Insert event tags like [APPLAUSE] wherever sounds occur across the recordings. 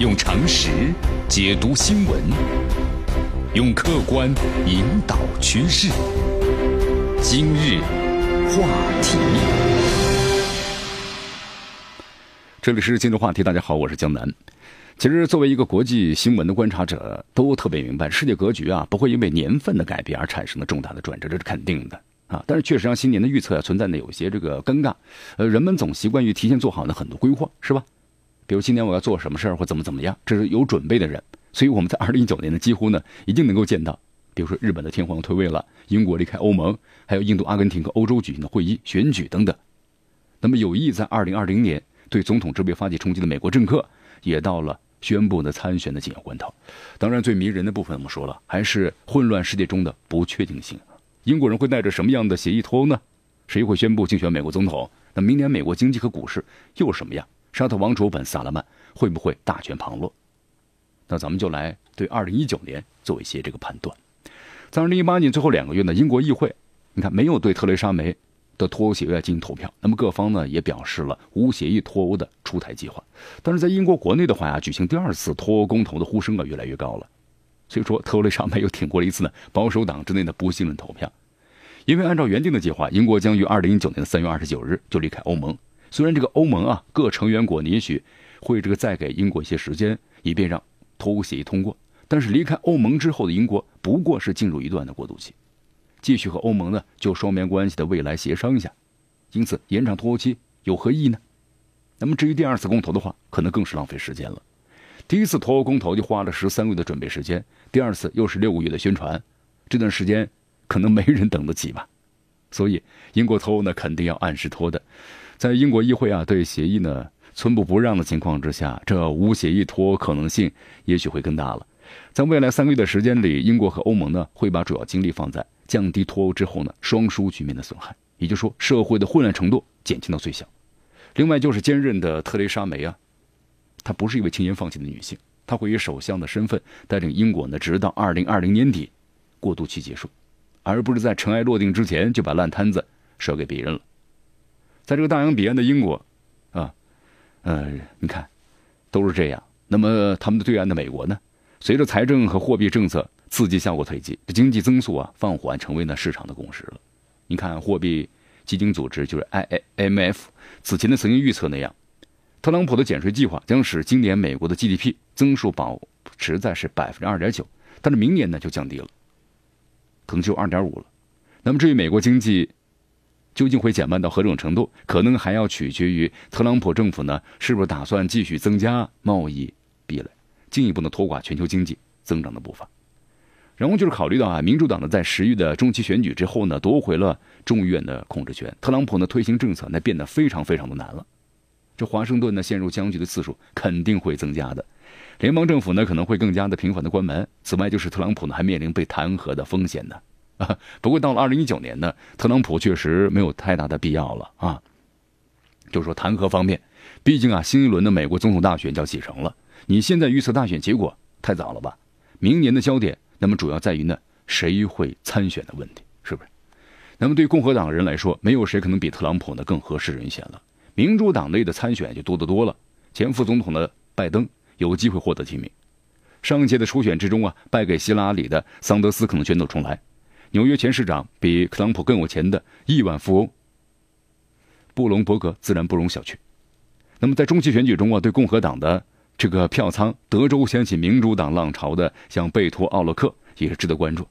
用常识解读新闻，用客观引导趋势。今日话题，这里是今日话题。大家好，我是江南。其实，作为一个国际新闻的观察者，都特别明白，世界格局啊，不会因为年份的改变而产生的重大的转折，这是肯定的啊。但是，确实让新年的预测啊，存在呢有些这个尴尬。呃，人们总习惯于提前做好呢很多规划，是吧？比如今年我要做什么事儿或怎么怎么样，这是有准备的人。所以我们在 [LAUGHS] 二零一九年呢，几乎呢一定能够见到，比如说日本的天皇退位了，英国离开欧盟，还有印度、阿根廷和欧洲举行的会议、选举等等。那么有意在二零二零年对总统职位发起冲击的美国政客，也到了。宣布的参选的紧要关头，当然最迷人的部分我们说了，还是混乱世界中的不确定性。英国人会带着什么样的协议脱欧呢？谁会宣布竞选美国总统？那明年美国经济和股市又什么样？沙特王储本·萨勒曼会不会大权旁落？那咱们就来对2019年做一些这个判断。在2018年最后两个月呢，英国议会，你看没有对特蕾莎梅。的脱欧协议进行投票，那么各方呢也表示了无协议脱欧的出台计划。但是在英国国内的话呀，举行第二次脱欧公投的呼声啊越来越高了。所以说，特蕾莎梅又挺过了一次呢保守党之内的不信任投票。因为按照原定的计划，英国将于二零一九年的三月二十九日就离开欧盟。虽然这个欧盟啊各成员国也许会这个再给英国一些时间，以便让脱欧协议通过，但是离开欧盟之后的英国不过是进入一段的过渡期。继续和欧盟呢就双边关系的未来协商一下，因此延长脱欧期有何意义呢？那么至于第二次公投的话，可能更是浪费时间了。第一次脱欧公投就花了十三个月的准备时间，第二次又是六个月的宣传，这段时间可能没人等得起吧。所以英国脱欧呢肯定要按时脱的，在英国议会啊对协议呢寸步不让的情况之下，这无协议脱欧可能性也许会更大了。在未来三个月的时间里，英国和欧盟呢会把主要精力放在。降低脱欧之后呢，双输局面的损害，也就是说，社会的混乱程度减轻到最小。另外就是坚韧的特蕾莎梅啊，她不是一位轻言放弃的女性，她会以首相的身份带领英国呢，直到二零二零年底过渡期结束，而不是在尘埃落定之前就把烂摊子 [LAUGHS] 甩给别人了。在这个大洋彼岸的英国，啊，呃，你看，都是这样。那么他们的对岸的美国呢？随着财政和货币政策。刺激效果推进，这经济增速啊放缓成为呢市场的共识了。你看，货币基金组织就是 IMF 此前的曾经预测那样，特朗普的减税计划将使今年美国的 GDP 增速保持在是百分之二点九，但是明年呢就降低了，可能就二点五了。那么至于美国经济究竟会减慢到何种程度，可能还要取决于特朗普政府呢是不是打算继续增加贸易壁垒，进一步的拖垮全球经济增长的步伐。然后就是考虑到啊，民主党呢在十月的中期选举之后呢夺回了众议院的控制权，特朗普呢推行政策那变得非常非常的难了，这华盛顿呢陷入僵局的次数肯定会增加的，联邦政府呢可能会更加的频繁的关门。此外就是特朗普呢还面临被弹劾的风险呢 [LAUGHS] 不过到了二零一九年呢，特朗普确实没有太大的必要了啊。就说弹劾方面，毕竟啊新一轮的美国总统大选就要启程了，你现在预测大选结果太早了吧？明年的焦点。那么主要在于呢，谁会参选的问题，是不是？那么对共和党人来说，没有谁可能比特朗普呢更合适人选了。民主党内的参选就多得多了，前副总统的拜登有机会获得提名。上届的初选之中啊，败给希拉里的桑德斯可能卷土重来。纽约前市长比特朗普更有钱的亿万富翁布隆伯格自然不容小觑。那么在中期选举中啊，对共和党的。这个票仓，德州掀起民主党浪潮的，像贝托奥洛克也是值得关注，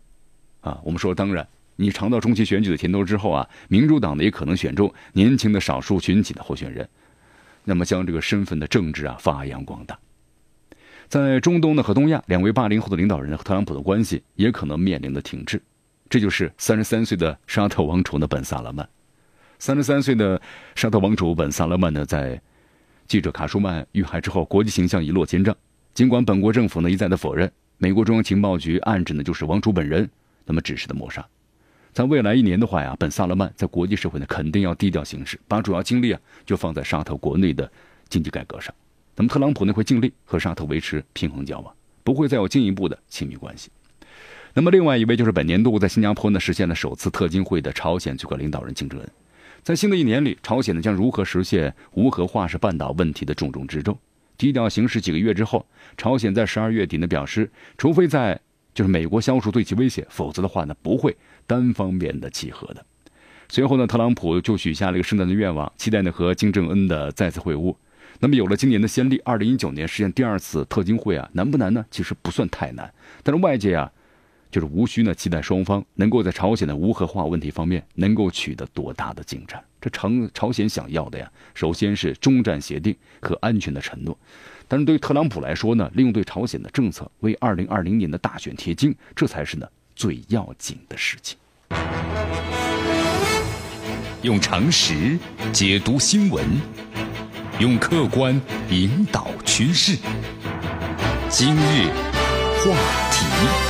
啊，我们说，当然，你尝到中期选举的甜头之后啊，民主党呢也可能选中年轻的少数群体的候选人，那么将这个身份的政治啊发扬光大。在中东呢和东亚，两位八零后的领导人和特朗普的关系也可能面临的停滞，这就是三十三岁的沙特王储的本萨勒曼。三十三岁的沙特王储本萨勒曼呢，在。记者卡舒曼遇害之后，国际形象一落千丈。尽管本国政府呢一再的否认，美国中央情报局暗指呢就是王储本人那么指示的谋杀。在未来一年的话呀，本萨勒曼在国际社会呢肯定要低调行事，把主要精力啊就放在沙特国内的经济改革上。那么特朗普呢会尽力和沙特维持平衡交往，不会再有进一步的亲密关系。那么另外一位就是本年度在新加坡呢实现了首次特金会的朝鲜最高领导人金正恩。在新的一年里，朝鲜呢将如何实现无核化是半岛问题的重中之重。低调行事几个月之后，朝鲜在十二月底呢表示，除非在就是美国消除对其威胁，否则的话呢不会单方面的契合的。随后呢，特朗普就许下了一个圣诞的愿望，期待呢和金正恩的再次会晤。那么有了今年的先例，二零一九年实现第二次特金会啊，难不难呢？其实不算太难，但是外界啊，就是无需呢期待双方能够在朝鲜的无核化问题方面能够取得多大的进展。这朝朝鲜想要的呀，首先是中战协定和安全的承诺。但是对特朗普来说呢，利用对朝鲜的政策为二零二零年的大选贴金，这才是呢最要紧的事情。用常识解读新闻，用客观引导趋势。今日话题。